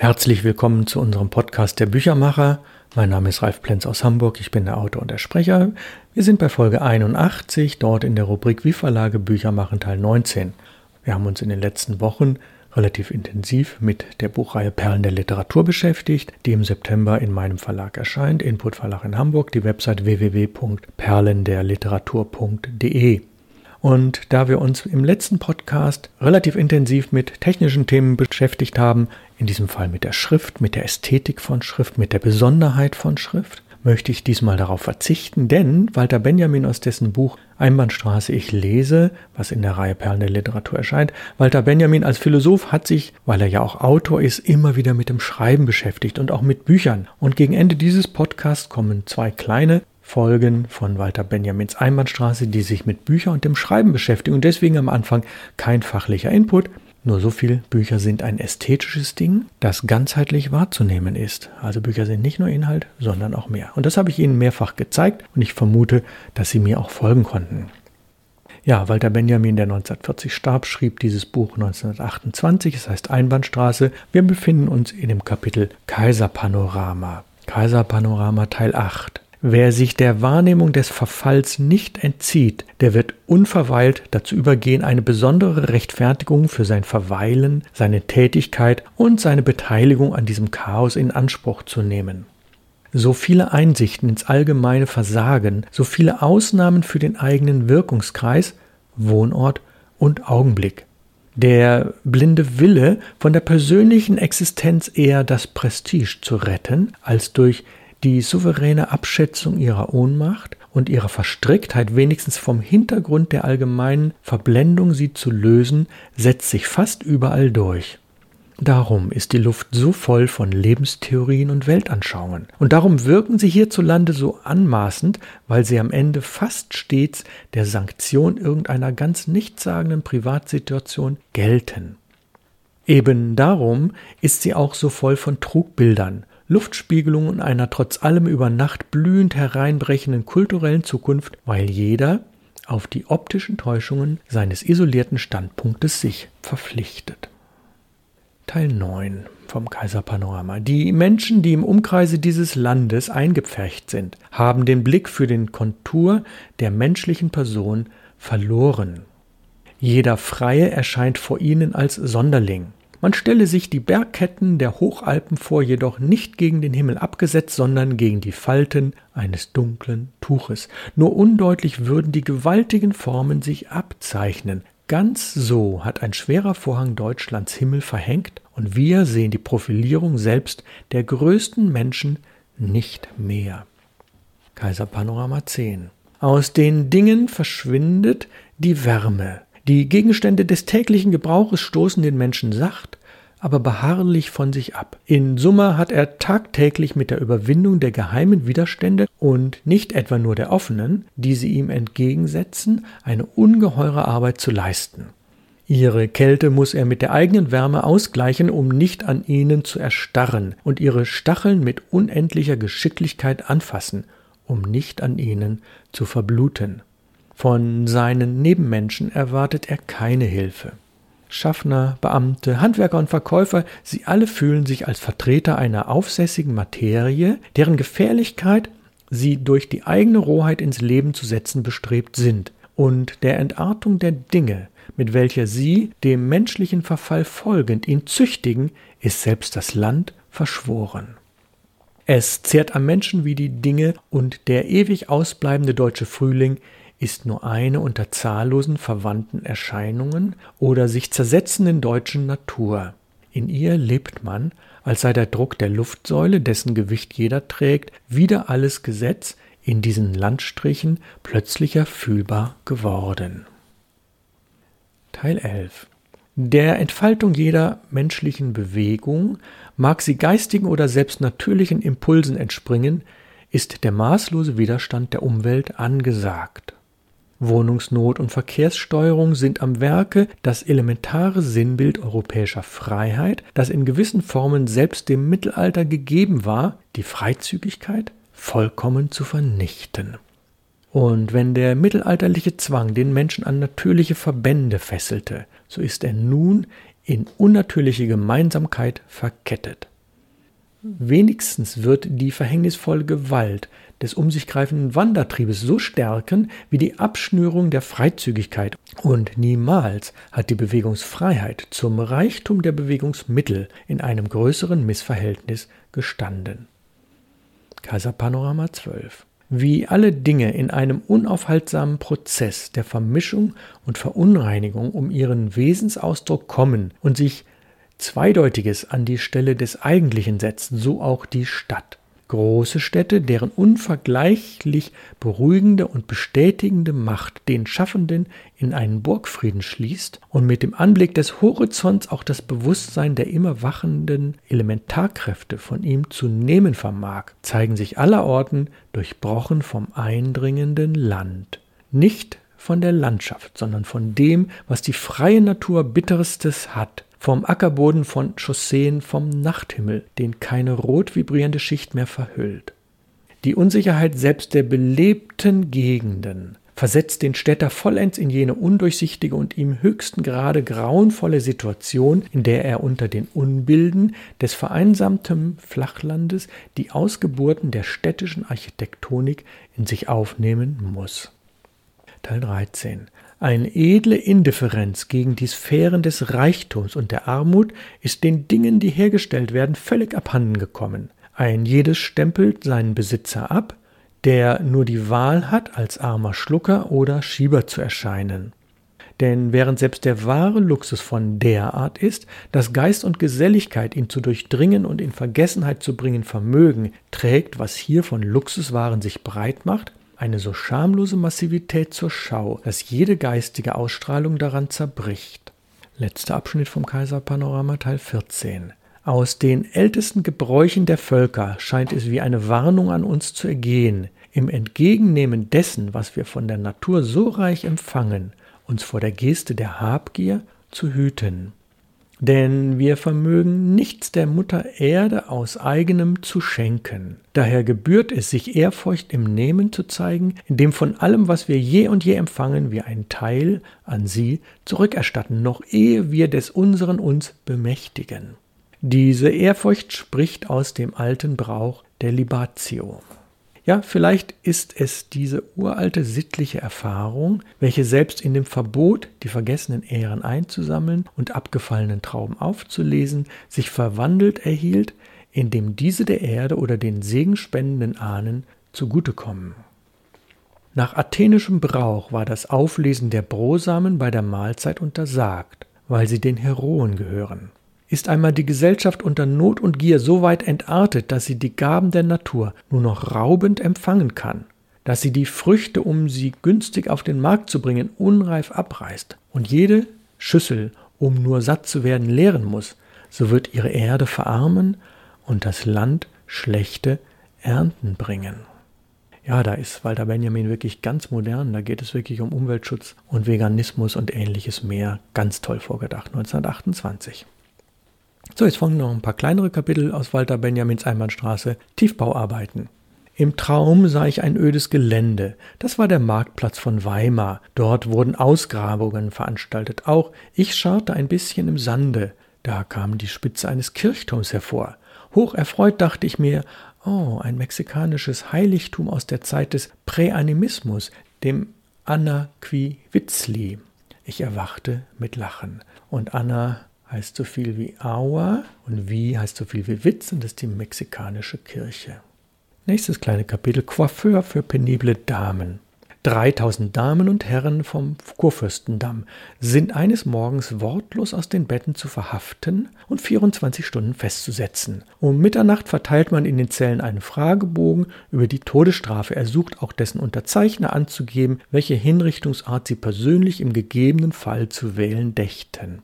Herzlich willkommen zu unserem Podcast der Büchermacher. Mein Name ist Ralf Plenz aus Hamburg, ich bin der Autor und der Sprecher. Wir sind bei Folge 81, dort in der Rubrik Wie Verlage Bücher machen Teil 19. Wir haben uns in den letzten Wochen relativ intensiv mit der Buchreihe Perlen der Literatur beschäftigt, die im September in meinem Verlag erscheint, Input Verlag in Hamburg, die Website www.perlenderliteratur.de. Und da wir uns im letzten Podcast relativ intensiv mit technischen Themen beschäftigt haben, in diesem Fall mit der Schrift, mit der Ästhetik von Schrift, mit der Besonderheit von Schrift, möchte ich diesmal darauf verzichten, denn Walter Benjamin aus dessen Buch Einbahnstraße ich lese, was in der Reihe Perlen der Literatur erscheint, Walter Benjamin als Philosoph hat sich, weil er ja auch Autor ist, immer wieder mit dem Schreiben beschäftigt und auch mit Büchern. Und gegen Ende dieses Podcasts kommen zwei kleine Folgen von Walter Benjamins Einbahnstraße, die sich mit Büchern und dem Schreiben beschäftigen und deswegen am Anfang kein fachlicher Input. Nur so viel, Bücher sind ein ästhetisches Ding, das ganzheitlich wahrzunehmen ist. Also Bücher sind nicht nur Inhalt, sondern auch mehr. Und das habe ich Ihnen mehrfach gezeigt und ich vermute, dass Sie mir auch folgen konnten. Ja, Walter Benjamin, der 1940 starb, schrieb dieses Buch 1928, es heißt Einbahnstraße. Wir befinden uns in dem Kapitel Kaiserpanorama. Kaiserpanorama Teil 8. Wer sich der Wahrnehmung des Verfalls nicht entzieht, der wird unverweilt dazu übergehen, eine besondere Rechtfertigung für sein Verweilen, seine Tätigkeit und seine Beteiligung an diesem Chaos in Anspruch zu nehmen. So viele Einsichten ins allgemeine Versagen, so viele Ausnahmen für den eigenen Wirkungskreis, Wohnort und Augenblick. Der blinde Wille, von der persönlichen Existenz eher das Prestige zu retten, als durch die souveräne Abschätzung ihrer Ohnmacht und ihrer Verstricktheit wenigstens vom Hintergrund der allgemeinen Verblendung sie zu lösen, setzt sich fast überall durch. Darum ist die Luft so voll von Lebenstheorien und Weltanschauungen. Und darum wirken sie hierzulande so anmaßend, weil sie am Ende fast stets der Sanktion irgendeiner ganz nichtssagenden Privatsituation gelten. Eben darum ist sie auch so voll von Trugbildern, Luftspiegelungen einer trotz allem über Nacht blühend hereinbrechenden kulturellen Zukunft, weil jeder auf die optischen Täuschungen seines isolierten Standpunktes sich verpflichtet. Teil 9 vom Kaiserpanorama. Die Menschen, die im Umkreise dieses Landes eingepfercht sind, haben den Blick für den Kontur der menschlichen Person verloren. Jeder Freie erscheint vor ihnen als Sonderling. Man stelle sich die Bergketten der Hochalpen vor, jedoch nicht gegen den Himmel abgesetzt, sondern gegen die Falten eines dunklen Tuches. Nur undeutlich würden die gewaltigen Formen sich abzeichnen. Ganz so hat ein schwerer Vorhang Deutschlands Himmel verhängt, und wir sehen die Profilierung selbst der größten Menschen nicht mehr. Kaiser Panorama 10. Aus den Dingen verschwindet die Wärme, die Gegenstände des täglichen Gebrauches stoßen den Menschen sacht, aber beharrlich von sich ab. In Summe hat er tagtäglich mit der Überwindung der geheimen Widerstände und nicht etwa nur der offenen, die sie ihm entgegensetzen, eine ungeheure Arbeit zu leisten. Ihre Kälte muss er mit der eigenen Wärme ausgleichen, um nicht an ihnen zu erstarren, und ihre Stacheln mit unendlicher Geschicklichkeit anfassen, um nicht an ihnen zu verbluten. Von seinen Nebenmenschen erwartet er keine Hilfe. Schaffner, Beamte, Handwerker und Verkäufer, sie alle fühlen sich als Vertreter einer aufsässigen Materie, deren Gefährlichkeit sie durch die eigene Rohheit ins Leben zu setzen bestrebt sind, und der Entartung der Dinge, mit welcher sie dem menschlichen Verfall folgend ihn züchtigen, ist selbst das Land verschworen. Es zehrt am Menschen wie die Dinge, und der ewig ausbleibende deutsche Frühling ist nur eine unter zahllosen verwandten Erscheinungen oder sich zersetzenden deutschen Natur. In ihr lebt man, als sei der Druck der Luftsäule, dessen Gewicht jeder trägt, wieder alles Gesetz in diesen Landstrichen plötzlicher fühlbar geworden. Teil 11 Der Entfaltung jeder menschlichen Bewegung, mag sie geistigen oder selbst natürlichen Impulsen entspringen, ist der maßlose Widerstand der Umwelt angesagt. Wohnungsnot und Verkehrssteuerung sind am Werke das elementare Sinnbild europäischer Freiheit, das in gewissen Formen selbst dem Mittelalter gegeben war, die Freizügigkeit vollkommen zu vernichten. Und wenn der mittelalterliche Zwang den Menschen an natürliche Verbände fesselte, so ist er nun in unnatürliche Gemeinsamkeit verkettet. Wenigstens wird die verhängnisvolle Gewalt des um sich greifenden Wandertriebes so stärken wie die Abschnürung der Freizügigkeit. Und niemals hat die Bewegungsfreiheit zum Reichtum der Bewegungsmittel in einem größeren Missverhältnis gestanden. Kaiserpanorama 12 wie alle Dinge in einem unaufhaltsamen Prozess der Vermischung und Verunreinigung um ihren Wesensausdruck kommen und sich Zweideutiges an die Stelle des Eigentlichen setzen, so auch die Stadt große Städte, deren unvergleichlich beruhigende und bestätigende Macht den Schaffenden in einen Burgfrieden schließt und mit dem Anblick des Horizonts auch das Bewusstsein der immer wachenden Elementarkräfte von ihm zu nehmen vermag, zeigen sich allerorten durchbrochen vom eindringenden Land. Nicht von der Landschaft, sondern von dem, was die freie Natur bitterstes hat, vom Ackerboden von Chausseen, vom Nachthimmel, den keine rot vibrierende Schicht mehr verhüllt. Die Unsicherheit selbst der belebten Gegenden versetzt den Städter vollends in jene undurchsichtige und ihm höchsten Grade grauenvolle Situation, in der er unter den Unbilden des vereinsamten Flachlandes die Ausgeburten der städtischen Architektonik in sich aufnehmen muss. Teil 13 eine edle Indifferenz gegen die Sphären des Reichtums und der Armut ist den Dingen, die hergestellt werden, völlig abhanden gekommen. Ein jedes stempelt seinen Besitzer ab, der nur die Wahl hat, als armer Schlucker oder Schieber zu erscheinen. Denn während selbst der wahre Luxus von der Art ist, dass Geist und Geselligkeit ihn zu durchdringen und in Vergessenheit zu bringen vermögen, trägt, was hier von Luxuswaren sich breit macht, eine so schamlose Massivität zur Schau, dass jede geistige Ausstrahlung daran zerbricht. Letzter Abschnitt vom Kaiserpanorama Teil 14. Aus den ältesten Gebräuchen der Völker scheint es wie eine Warnung an uns zu ergehen, im Entgegennehmen dessen, was wir von der Natur so reich empfangen, uns vor der Geste der Habgier zu hüten. Denn wir vermögen nichts der Mutter Erde aus eigenem zu schenken. Daher gebührt es, sich Ehrfurcht im Nehmen zu zeigen, indem von allem, was wir je und je empfangen, wir einen Teil an sie zurückerstatten, noch ehe wir des Unseren uns bemächtigen. Diese Ehrfurcht spricht aus dem alten Brauch der Libatio. Ja, vielleicht ist es diese uralte sittliche Erfahrung, welche selbst in dem Verbot, die vergessenen Ehren einzusammeln und abgefallenen Trauben aufzulesen, sich verwandelt erhielt, indem diese der Erde oder den segenspendenden Ahnen zugutekommen. Nach athenischem Brauch war das Auflesen der Brosamen bei der Mahlzeit untersagt, weil sie den Heroen gehören. Ist einmal die Gesellschaft unter Not und Gier so weit entartet, dass sie die Gaben der Natur nur noch raubend empfangen kann, dass sie die Früchte, um sie günstig auf den Markt zu bringen, unreif abreißt und jede Schüssel, um nur satt zu werden, leeren muss, so wird ihre Erde verarmen und das Land schlechte Ernten bringen. Ja, da ist Walter Benjamin wirklich ganz modern. Da geht es wirklich um Umweltschutz und Veganismus und ähnliches mehr. Ganz toll vorgedacht, 1928. So, jetzt folgen noch ein paar kleinere Kapitel aus Walter Benjamins Einbahnstraße, Tiefbauarbeiten. Im Traum sah ich ein ödes Gelände. Das war der Marktplatz von Weimar. Dort wurden Ausgrabungen veranstaltet. Auch ich scharrte ein bisschen im Sande. Da kam die Spitze eines Kirchturms hervor. Hoch erfreut dachte ich mir, oh, ein mexikanisches Heiligtum aus der Zeit des Präanimismus, dem Anna qui Witzli. Ich erwachte mit Lachen. Und Anna heißt so viel wie Aua und Wie heißt so viel wie Witz und das ist die mexikanische Kirche. Nächstes kleine Kapitel Coiffeur für penible Damen. 3000 Damen und Herren vom Kurfürstendamm sind eines Morgens wortlos aus den Betten zu verhaften und 24 Stunden festzusetzen. Um Mitternacht verteilt man in den Zellen einen Fragebogen über die Todesstrafe. Er sucht auch dessen Unterzeichner anzugeben, welche Hinrichtungsart sie persönlich im gegebenen Fall zu wählen dächten.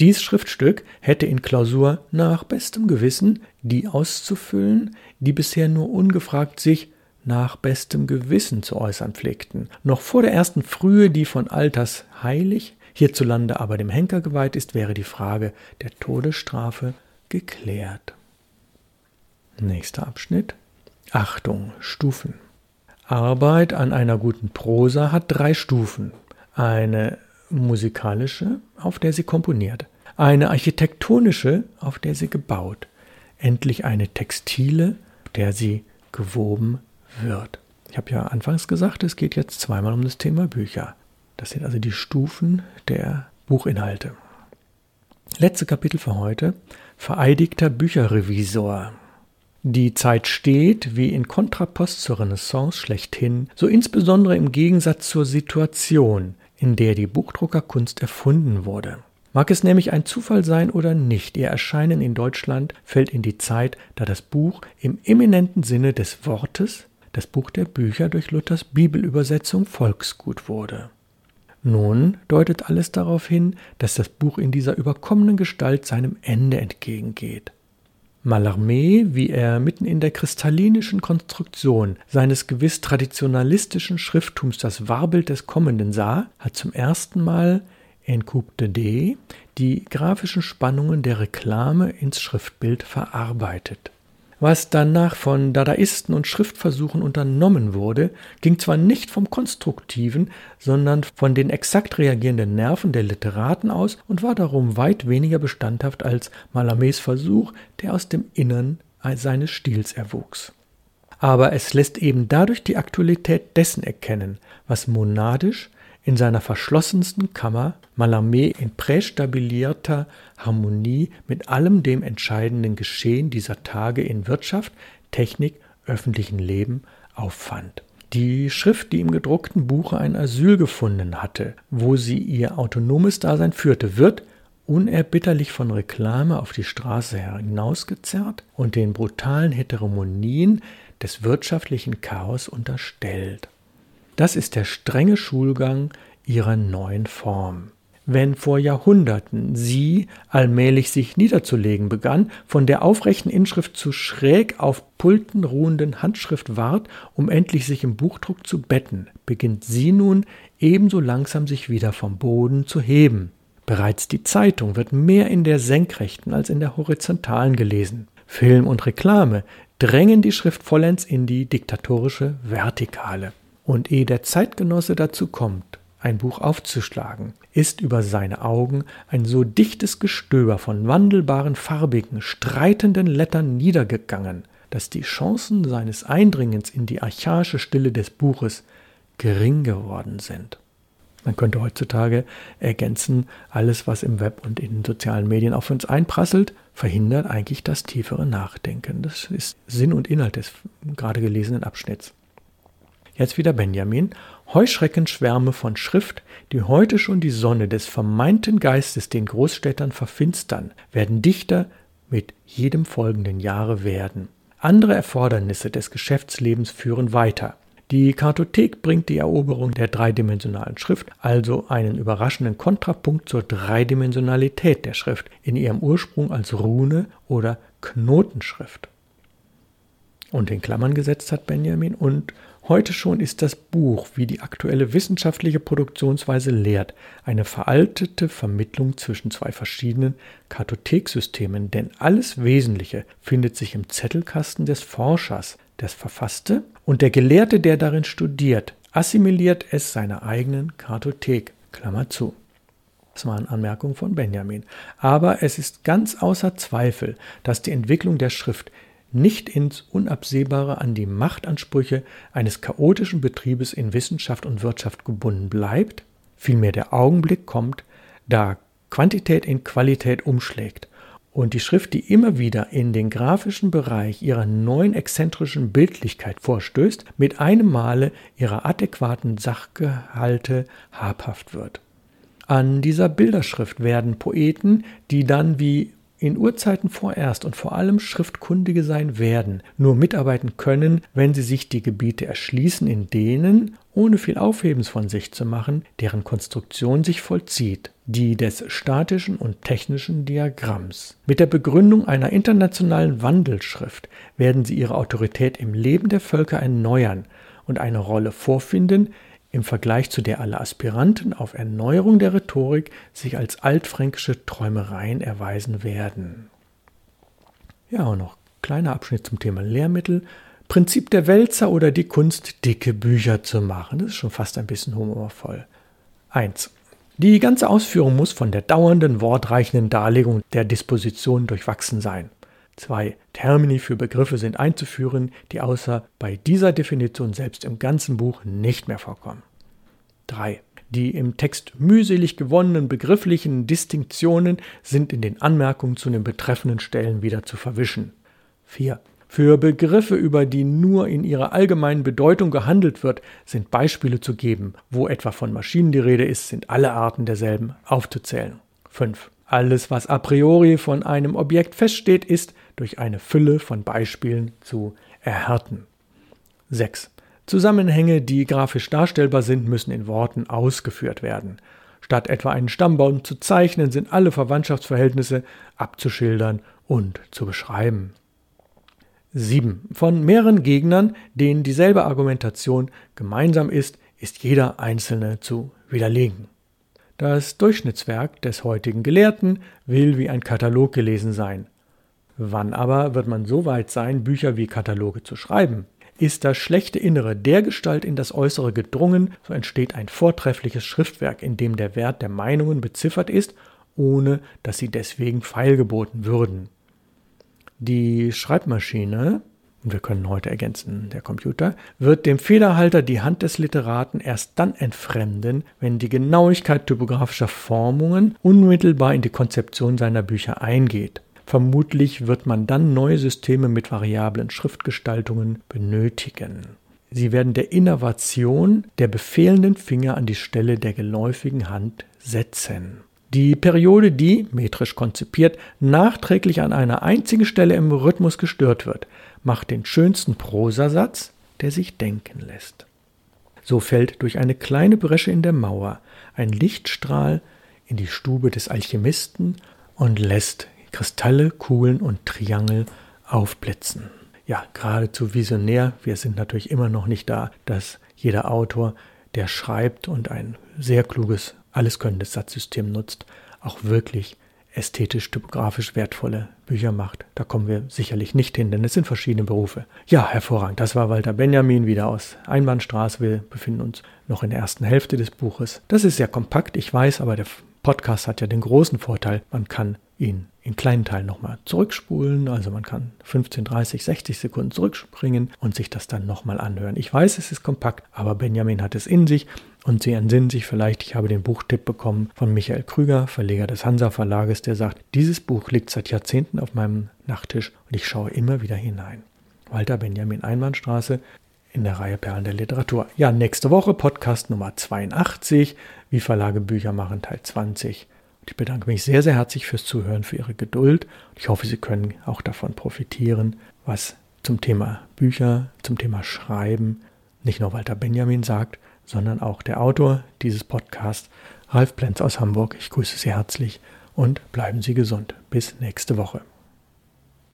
Dies Schriftstück hätte in Klausur nach bestem Gewissen die auszufüllen, die bisher nur ungefragt sich nach bestem Gewissen zu äußern pflegten. Noch vor der ersten Frühe, die von Alters heilig, hierzulande aber dem Henker geweiht ist, wäre die Frage der Todesstrafe geklärt. Nächster Abschnitt. Achtung, Stufen. Arbeit an einer guten Prosa hat drei Stufen. Eine musikalische, auf der sie komponiert, eine architektonische, auf der sie gebaut, endlich eine textile, auf der sie gewoben wird. Ich habe ja anfangs gesagt, es geht jetzt zweimal um das Thema Bücher. Das sind also die Stufen der Buchinhalte. Letzte Kapitel für heute. Vereidigter Bücherrevisor. Die Zeit steht, wie in Kontrapost zur Renaissance schlechthin, so insbesondere im Gegensatz zur Situation, in der die Buchdruckerkunst erfunden wurde. Mag es nämlich ein Zufall sein oder nicht, ihr Erscheinen in Deutschland fällt in die Zeit, da das Buch im eminenten Sinne des Wortes, das Buch der Bücher durch Luthers Bibelübersetzung Volksgut wurde. Nun deutet alles darauf hin, dass das Buch in dieser überkommenen Gestalt seinem Ende entgegengeht. Mallarmé, wie er mitten in der kristallinischen Konstruktion seines gewiss traditionalistischen Schrifttums das Warbild des Kommenden sah, hat zum ersten Mal in Coupe de D die grafischen Spannungen der Reklame ins Schriftbild verarbeitet. Was danach von Dadaisten und Schriftversuchen unternommen wurde, ging zwar nicht vom Konstruktiven, sondern von den exakt reagierenden Nerven der Literaten aus und war darum weit weniger bestandhaft als Malamés Versuch, der aus dem Innern seines Stils erwuchs. Aber es lässt eben dadurch die Aktualität dessen erkennen, was monadisch, in seiner verschlossensten Kammer Mallarmé in prästabilierter Harmonie mit allem dem entscheidenden Geschehen dieser Tage in Wirtschaft, Technik, öffentlichen Leben auffand. Die Schrift, die im gedruckten Buche ein Asyl gefunden hatte, wo sie ihr autonomes Dasein führte, wird unerbitterlich von Reklame auf die Straße hinausgezerrt und den brutalen Heteromonien des wirtschaftlichen Chaos unterstellt. Das ist der strenge Schulgang ihrer neuen Form. Wenn vor Jahrhunderten sie allmählich sich niederzulegen begann, von der aufrechten Inschrift zu schräg auf Pulten ruhenden Handschrift ward, um endlich sich im Buchdruck zu betten, beginnt sie nun ebenso langsam sich wieder vom Boden zu heben. Bereits die Zeitung wird mehr in der senkrechten als in der horizontalen gelesen. Film und Reklame drängen die Schrift vollends in die diktatorische Vertikale. Und ehe der Zeitgenosse dazu kommt, ein Buch aufzuschlagen, ist über seine Augen ein so dichtes Gestöber von wandelbaren, farbigen, streitenden Lettern niedergegangen, dass die Chancen seines Eindringens in die archaische Stille des Buches gering geworden sind. Man könnte heutzutage ergänzen, alles, was im Web und in den sozialen Medien auf uns einprasselt, verhindert eigentlich das tiefere Nachdenken. Das ist Sinn und Inhalt des gerade gelesenen Abschnitts. Jetzt wieder Benjamin. Heuschreckenschwärme von Schrift, die heute schon die Sonne des vermeinten Geistes den Großstädtern verfinstern, werden dichter mit jedem folgenden Jahre werden. Andere Erfordernisse des Geschäftslebens führen weiter. Die Kartothek bringt die Eroberung der dreidimensionalen Schrift, also einen überraschenden Kontrapunkt zur Dreidimensionalität der Schrift in ihrem Ursprung als Rune oder Knotenschrift. Und in Klammern gesetzt hat Benjamin und Heute schon ist das Buch, wie die aktuelle wissenschaftliche Produktionsweise lehrt, eine veraltete Vermittlung zwischen zwei verschiedenen Kartotheksystemen, denn alles Wesentliche findet sich im Zettelkasten des Forschers, des Verfasste, und der Gelehrte, der darin studiert, assimiliert es seiner eigenen Kartothek. Klammer zu. Das waren Anmerkungen von Benjamin. Aber es ist ganz außer Zweifel, dass die Entwicklung der Schrift nicht ins Unabsehbare an die Machtansprüche eines chaotischen Betriebes in Wissenschaft und Wirtschaft gebunden bleibt, vielmehr der Augenblick kommt, da Quantität in Qualität umschlägt und die Schrift, die immer wieder in den grafischen Bereich ihrer neuen exzentrischen Bildlichkeit vorstößt, mit einem Male ihrer adäquaten Sachgehalte habhaft wird. An dieser Bilderschrift werden Poeten, die dann wie in Urzeiten vorerst und vor allem Schriftkundige sein werden, nur mitarbeiten können, wenn sie sich die Gebiete erschließen, in denen, ohne viel Aufhebens von sich zu machen, deren Konstruktion sich vollzieht, die des statischen und technischen Diagramms. Mit der Begründung einer internationalen Wandelschrift werden sie ihre Autorität im Leben der Völker erneuern und eine Rolle vorfinden, im Vergleich zu der aller Aspiranten auf Erneuerung der Rhetorik sich als altfränkische Träumereien erweisen werden. Ja, und noch kleiner Abschnitt zum Thema Lehrmittel. Prinzip der Wälzer oder die Kunst, dicke Bücher zu machen. Das ist schon fast ein bisschen humorvoll. 1. Die ganze Ausführung muss von der dauernden, wortreichenden Darlegung der Disposition durchwachsen sein. Zwei Termini für Begriffe sind einzuführen, die außer bei dieser Definition selbst im ganzen Buch nicht mehr vorkommen. 3. Die im Text mühselig gewonnenen begrifflichen Distinktionen sind in den Anmerkungen zu den betreffenden Stellen wieder zu verwischen. 4. Für Begriffe, über die nur in ihrer allgemeinen Bedeutung gehandelt wird, sind Beispiele zu geben. Wo etwa von Maschinen die Rede ist, sind alle Arten derselben aufzuzählen. 5. Alles, was a priori von einem Objekt feststeht, ist durch eine Fülle von Beispielen zu erhärten. 6. Zusammenhänge, die grafisch darstellbar sind, müssen in Worten ausgeführt werden. Statt etwa einen Stammbaum zu zeichnen, sind alle Verwandtschaftsverhältnisse abzuschildern und zu beschreiben. 7. Von mehreren Gegnern, denen dieselbe Argumentation gemeinsam ist, ist jeder einzelne zu widerlegen. Das Durchschnittswerk des heutigen Gelehrten will wie ein Katalog gelesen sein. Wann aber wird man so weit sein, Bücher wie Kataloge zu schreiben? Ist das schlechte Innere der Gestalt in das Äußere gedrungen, so entsteht ein vortreffliches Schriftwerk, in dem der Wert der Meinungen beziffert ist, ohne dass sie deswegen feilgeboten würden. Die Schreibmaschine, und wir können heute ergänzen, der Computer, wird dem Federhalter die Hand des Literaten erst dann entfremden, wenn die Genauigkeit typografischer Formungen unmittelbar in die Konzeption seiner Bücher eingeht. Vermutlich wird man dann neue Systeme mit variablen Schriftgestaltungen benötigen. Sie werden der Innovation der befehlenden Finger an die Stelle der geläufigen Hand setzen. Die Periode, die, metrisch konzipiert, nachträglich an einer einzigen Stelle im Rhythmus gestört wird, macht den schönsten Prosasatz, der sich denken lässt. So fällt durch eine kleine Bresche in der Mauer ein Lichtstrahl in die Stube des Alchemisten und lässt Kristalle, Kugeln und Triangel aufblitzen. Ja, geradezu visionär. Wir sind natürlich immer noch nicht da, dass jeder Autor, der schreibt und ein sehr kluges, alleskönnendes Satzsystem nutzt, auch wirklich ästhetisch, typografisch wertvolle Bücher macht. Da kommen wir sicherlich nicht hin, denn es sind verschiedene Berufe. Ja, hervorragend. Das war Walter Benjamin wieder aus Einbahnstraße. Wir befinden uns noch in der ersten Hälfte des Buches. Das ist sehr kompakt, ich weiß, aber der Podcast hat ja den großen Vorteil, man kann ihn in kleinen Teilen nochmal zurückspulen. Also man kann 15, 30, 60 Sekunden zurückspringen und sich das dann nochmal anhören. Ich weiß, es ist kompakt, aber Benjamin hat es in sich und Sie entsinnen sich vielleicht, ich habe den Buchtipp bekommen von Michael Krüger, Verleger des Hansa Verlages, der sagt, dieses Buch liegt seit Jahrzehnten auf meinem Nachttisch und ich schaue immer wieder hinein. Walter Benjamin Einbahnstraße in der Reihe Perlen der Literatur. Ja, nächste Woche Podcast Nummer 82, wie Verlage Bücher machen, Teil 20. Ich bedanke mich sehr, sehr herzlich fürs Zuhören, für Ihre Geduld. Ich hoffe, Sie können auch davon profitieren, was zum Thema Bücher, zum Thema Schreiben nicht nur Walter Benjamin sagt, sondern auch der Autor dieses Podcasts, Ralf Plenz aus Hamburg. Ich grüße Sie herzlich und bleiben Sie gesund. Bis nächste Woche.